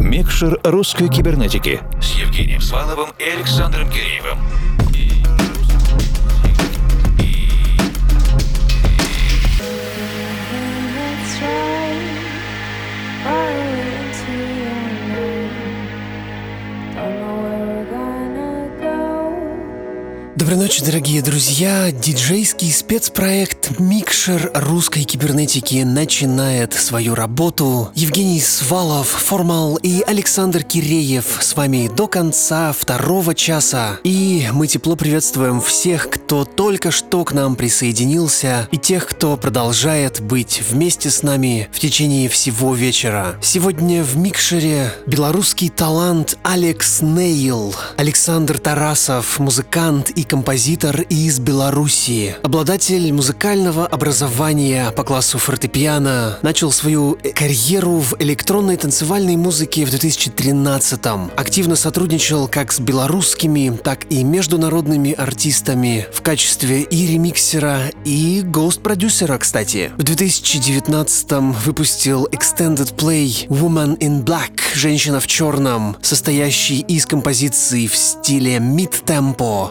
Микшер русской кибернетики с Евгением Сваловым и Александром Киреевым. Доброй ночи, дорогие друзья! Диджейский спецпроект «Микшер русской кибернетики» начинает свою работу. Евгений Свалов, Формал и Александр Киреев с вами до конца второго часа. И мы тепло приветствуем всех, кто только что к нам присоединился, и тех, кто продолжает быть вместе с нами в течение всего вечера. Сегодня в «Микшере» белорусский талант Алекс Нейл, Александр Тарасов, музыкант и композитор из Белоруссии. Обладатель музыкального образования по классу фортепиано, начал свою карьеру в электронной танцевальной музыке в 2013-м. Активно сотрудничал как с белорусскими, так и международными артистами в качестве и ремиксера, и гост-продюсера, кстати. В 2019-м выпустил Extended Play Woman in Black «Женщина в черном», состоящий из композиций в стиле.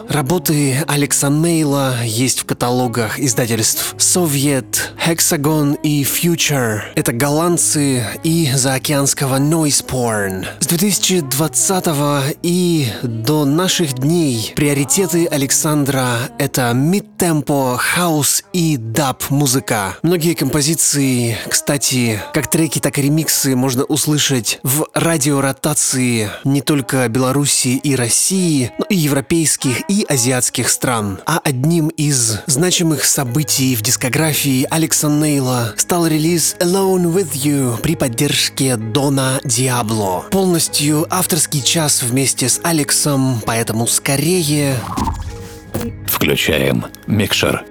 Работы Работы Алекса Нейла есть в каталогах издательств Soviet, Hexagon и Future. Это голландцы и заокеанского Noise Porn. С 2020 и до наших дней приоритеты Александра — это мид-темпо, хаус и даб-музыка. Многие композиции, кстати, как треки, так и ремиксы можно услышать в радиоротации не только Беларуси и России, но и европейских и азиатских стран. А одним из значимых событий в дискографии Алекса Нейла стал релиз Alone With You при поддержке Дона Диабло. Полностью авторский час вместе с Алексом, поэтому скорее... Включаем микшер.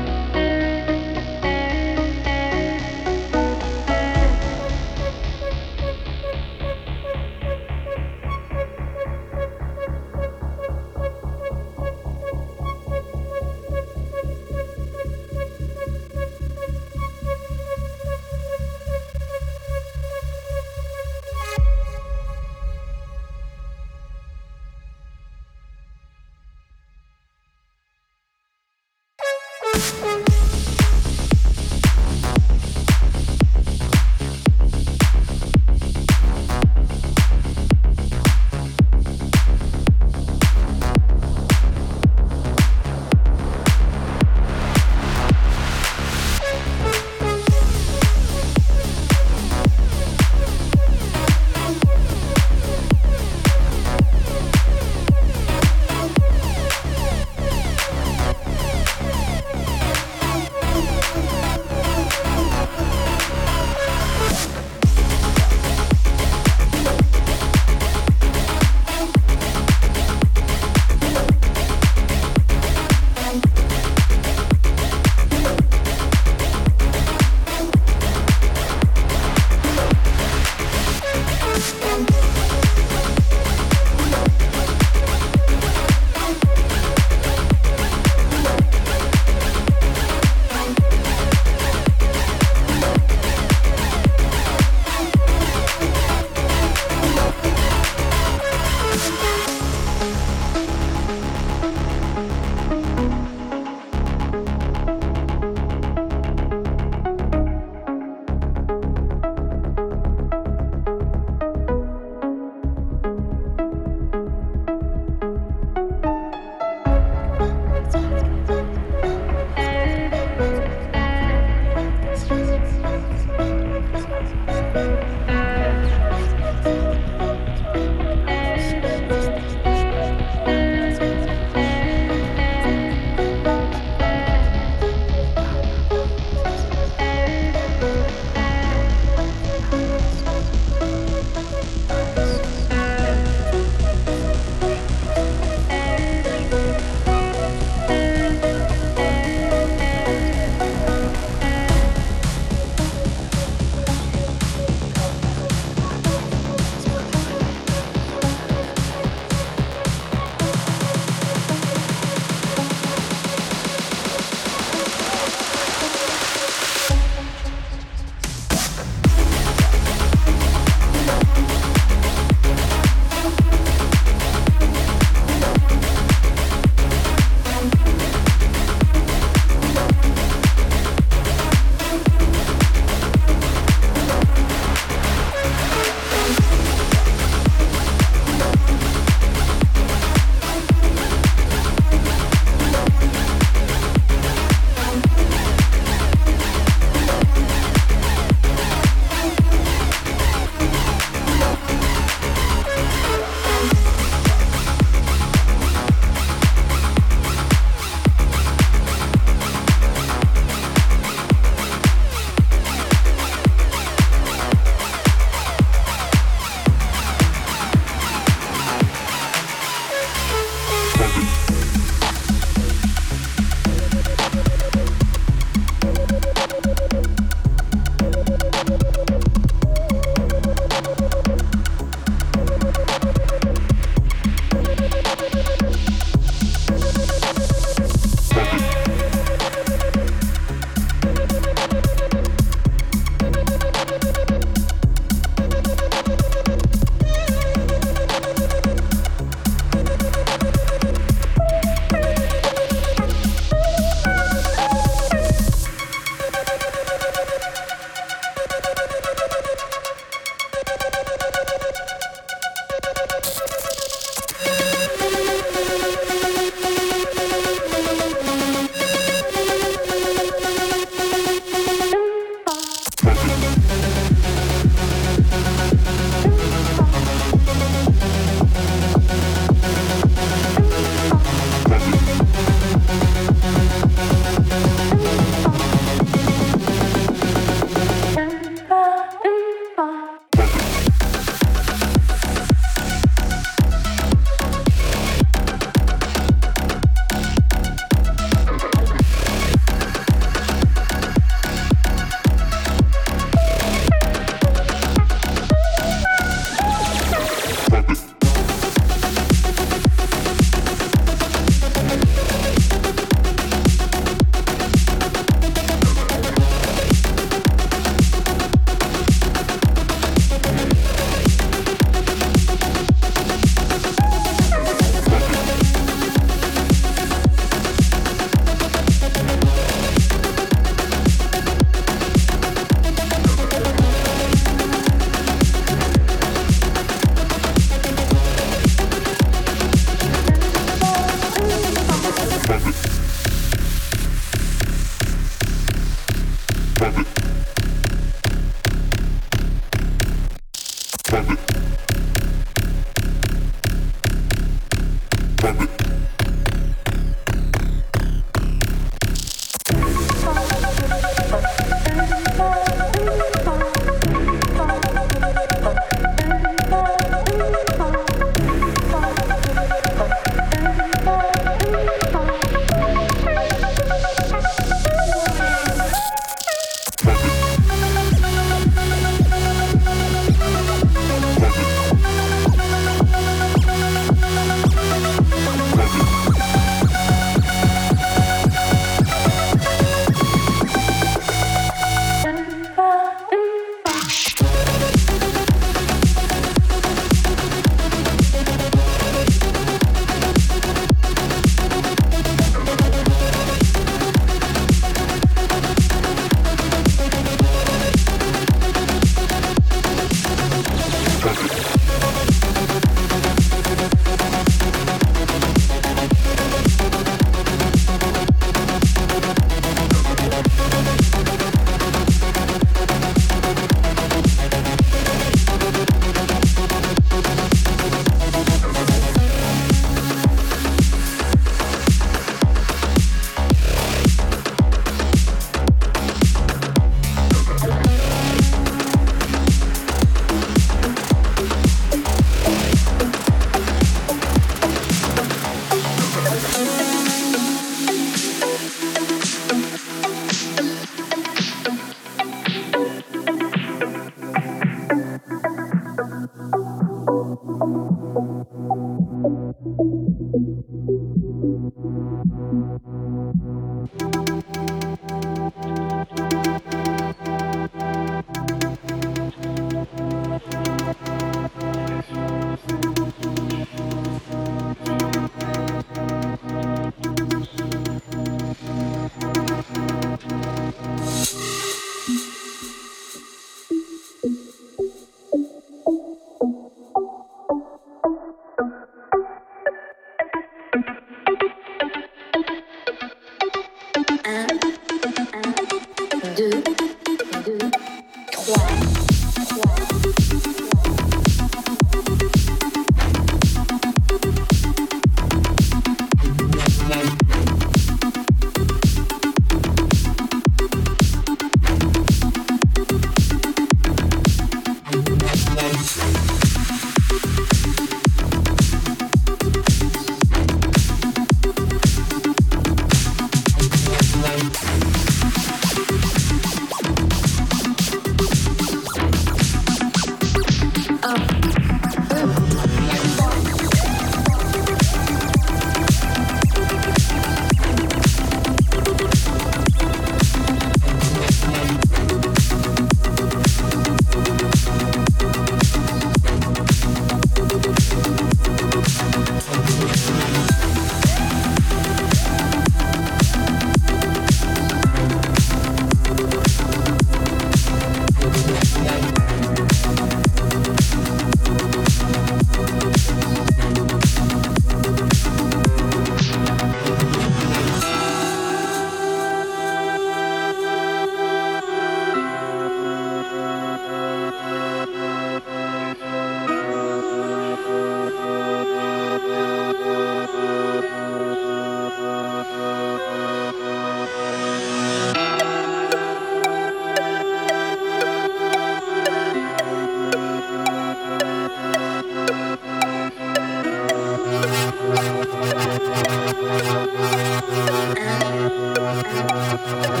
3,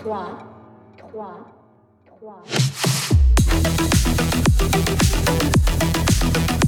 3, 3.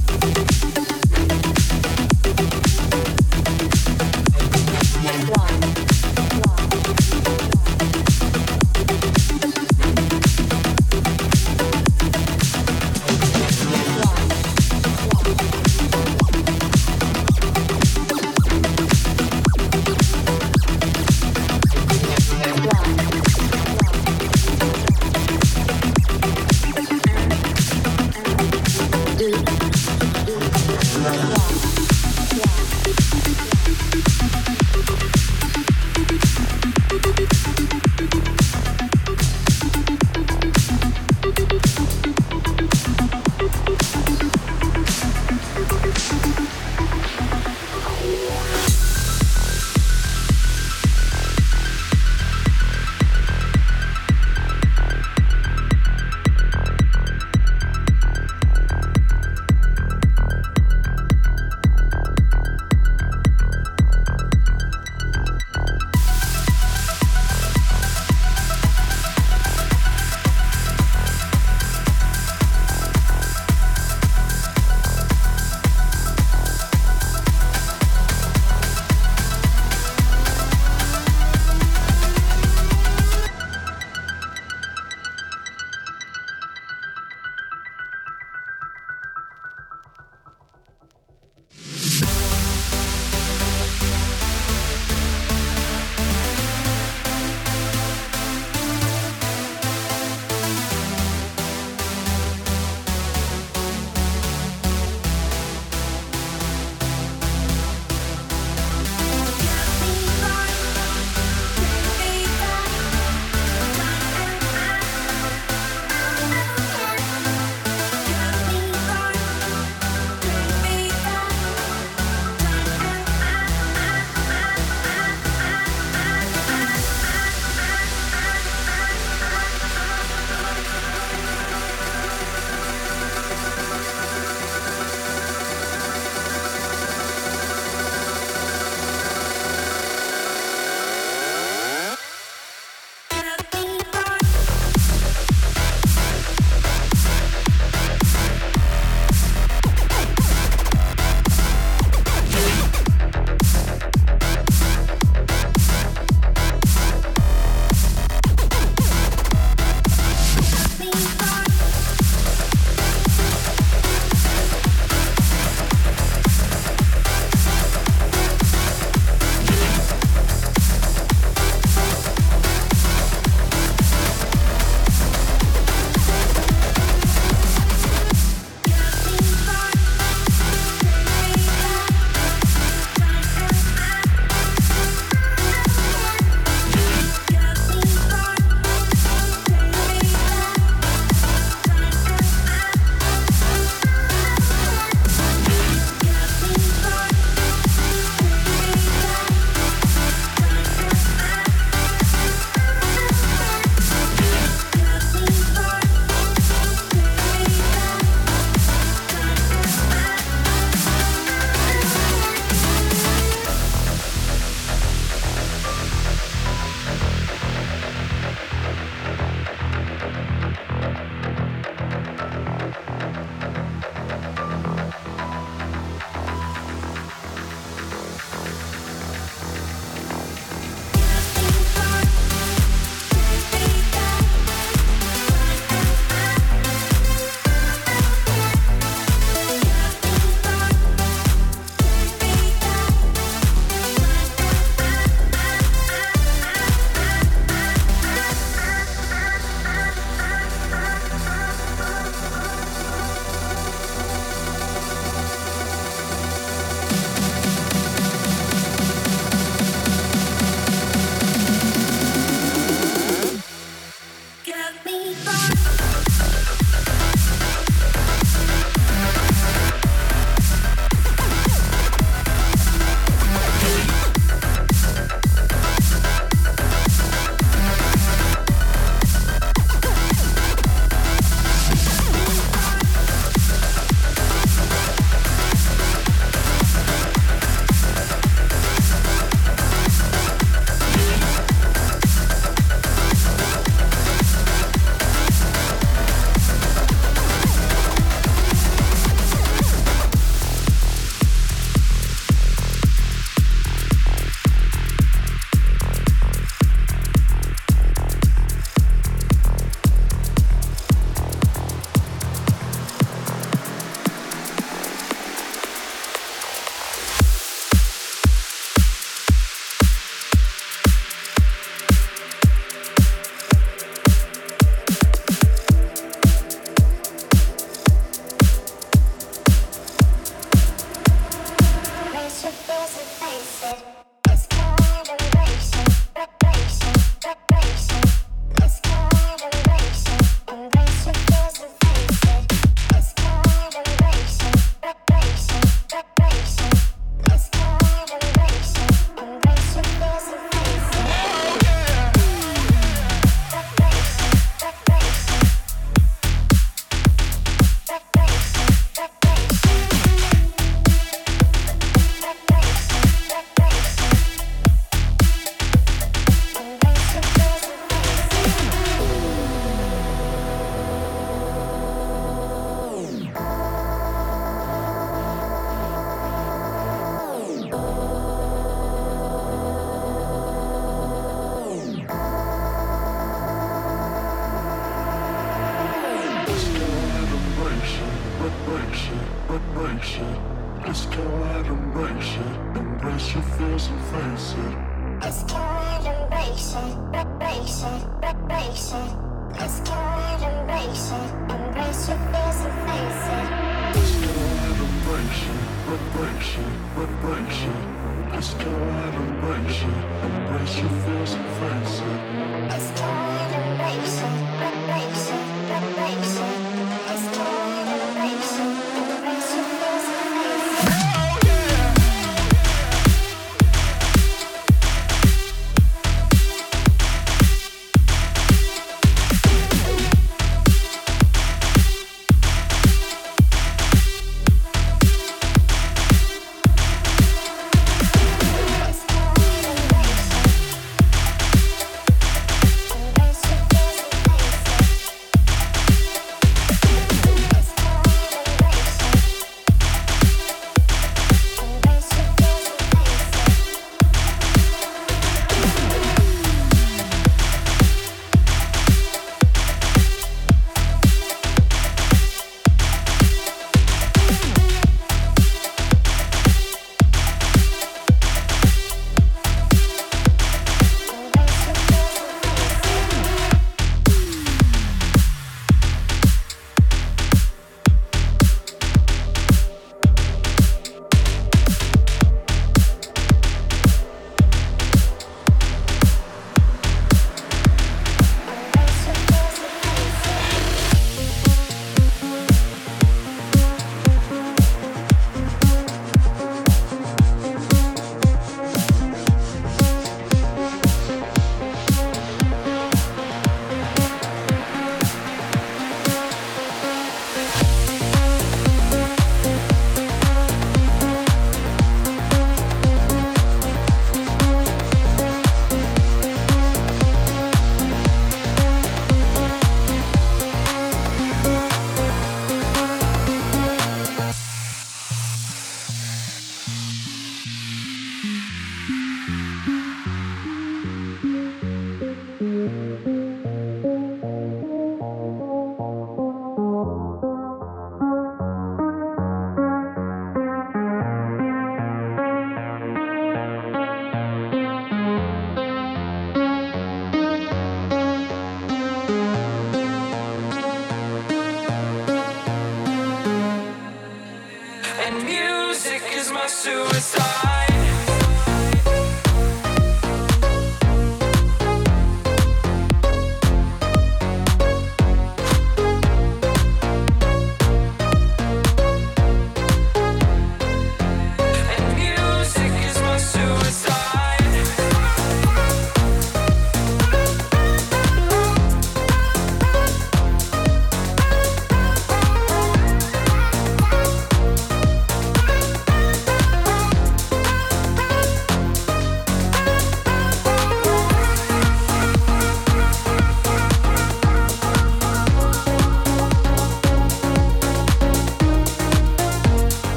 Suicide.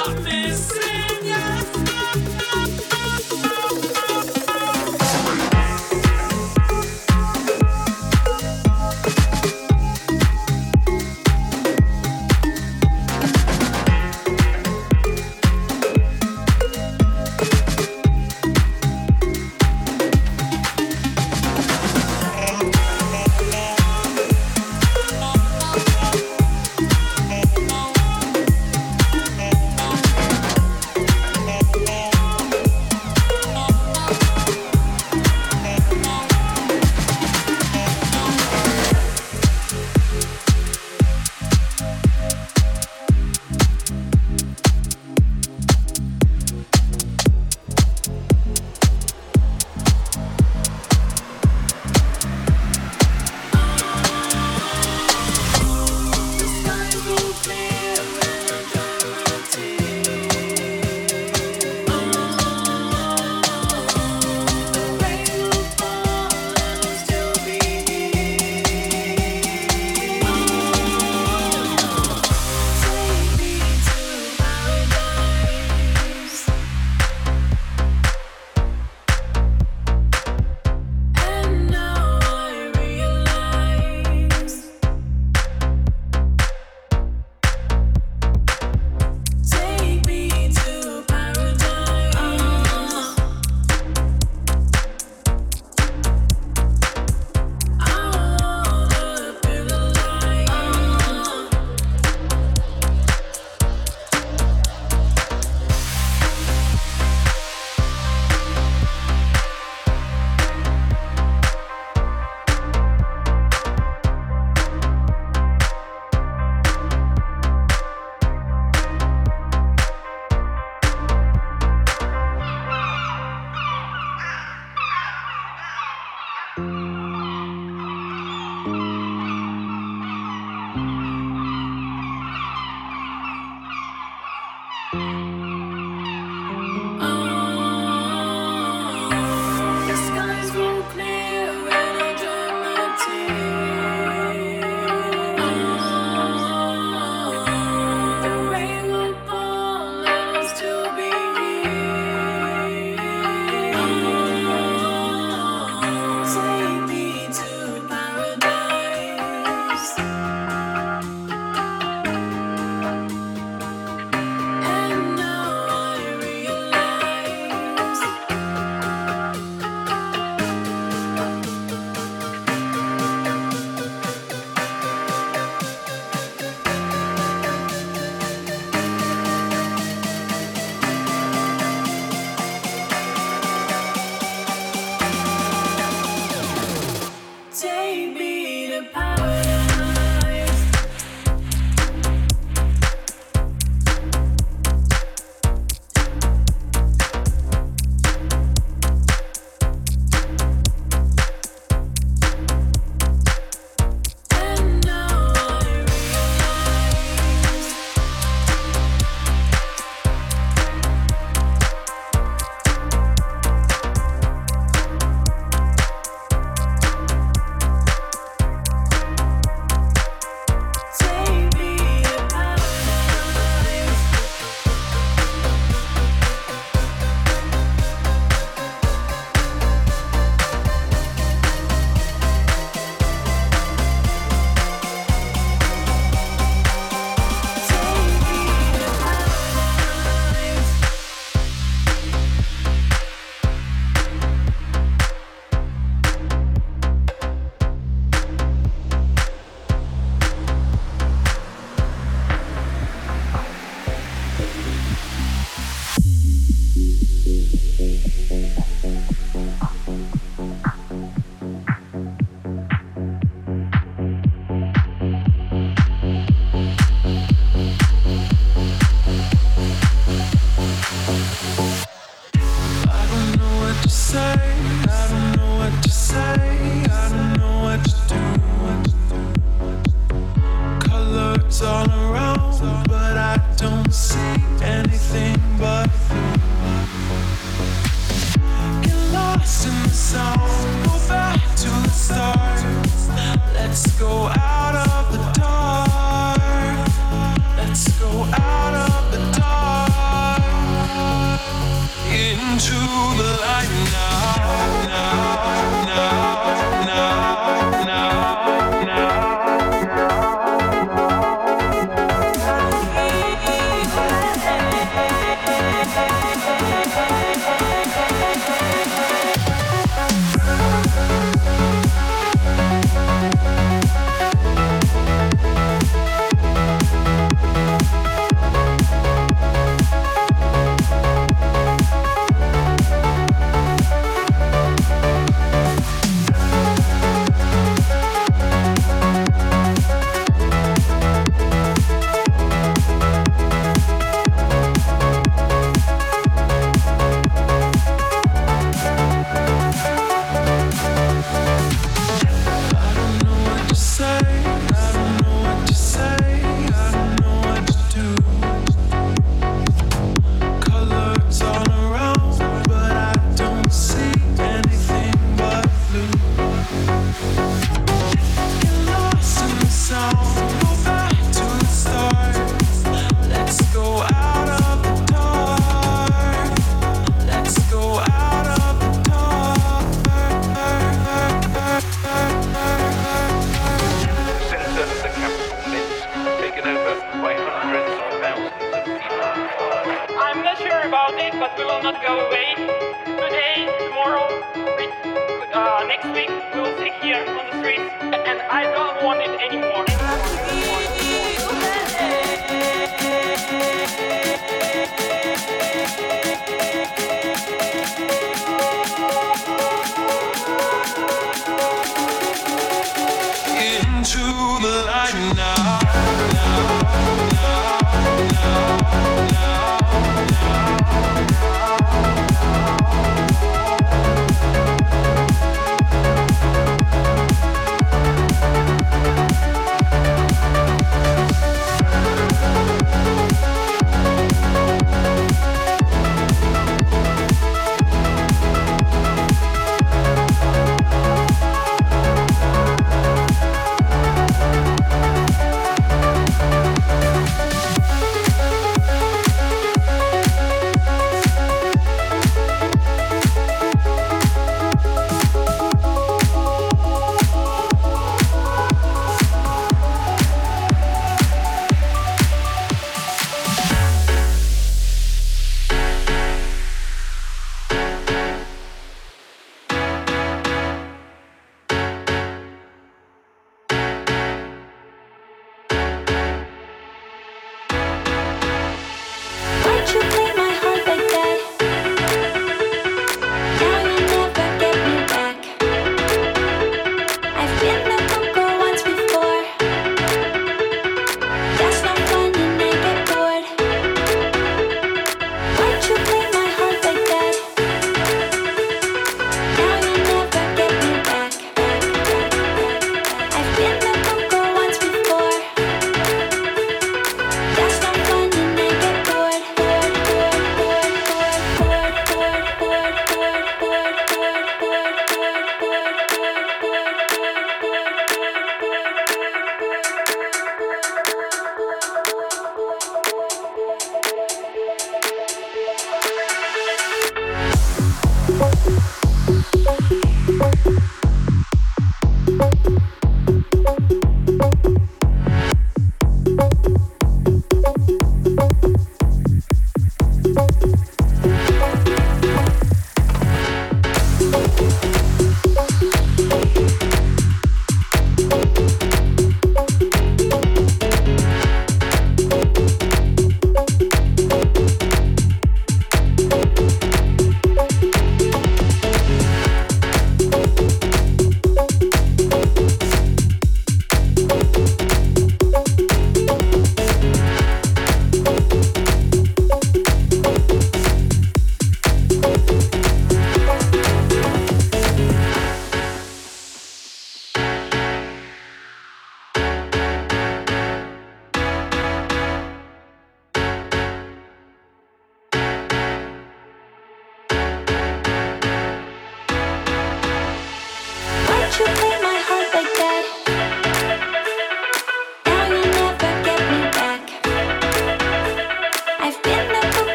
I miss it.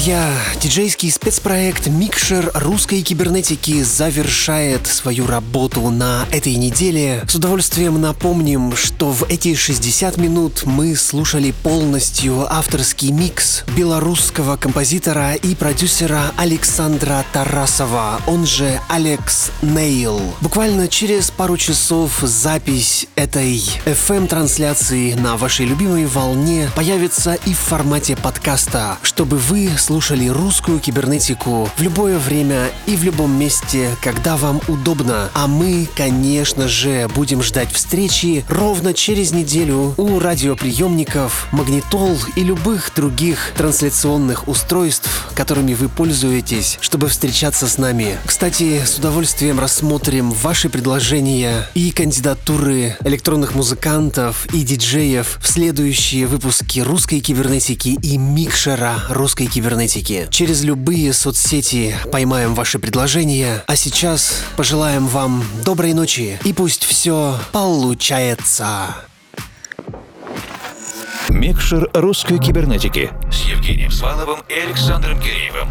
Друзья, диджейский спецпроект «Микшер русской кибернетики» завершает свою работу на этой неделе. С удовольствием напомним, что в эти 60 минут мы слушали полностью авторский микс белорусского композитора и продюсера Александра Тарасова, он же Алекс Нейл. Буквально через пару часов запись этой FM-трансляции на вашей любимой волне появится и в формате подкаста, чтобы вы слушали русскую кибернетику в любое время и в любом месте, когда вам удобно. А мы, конечно же, будем ждать встречи ровно через неделю у радиоприемников, магнитол и любых других трансляционных устройств, которыми вы пользуетесь, чтобы встречаться с нами. Кстати, с удовольствием рассмотрим ваши предложения и кандидатуры электронных музыкантов и диджеев в следующие выпуски русской кибернетики и микшера русской кибернетики. Через любые соцсети поймаем ваши предложения. А сейчас пожелаем вам доброй ночи и пусть все получается. Микшер русской кибернетики с Евгением Сваловым и Александром Киреевым.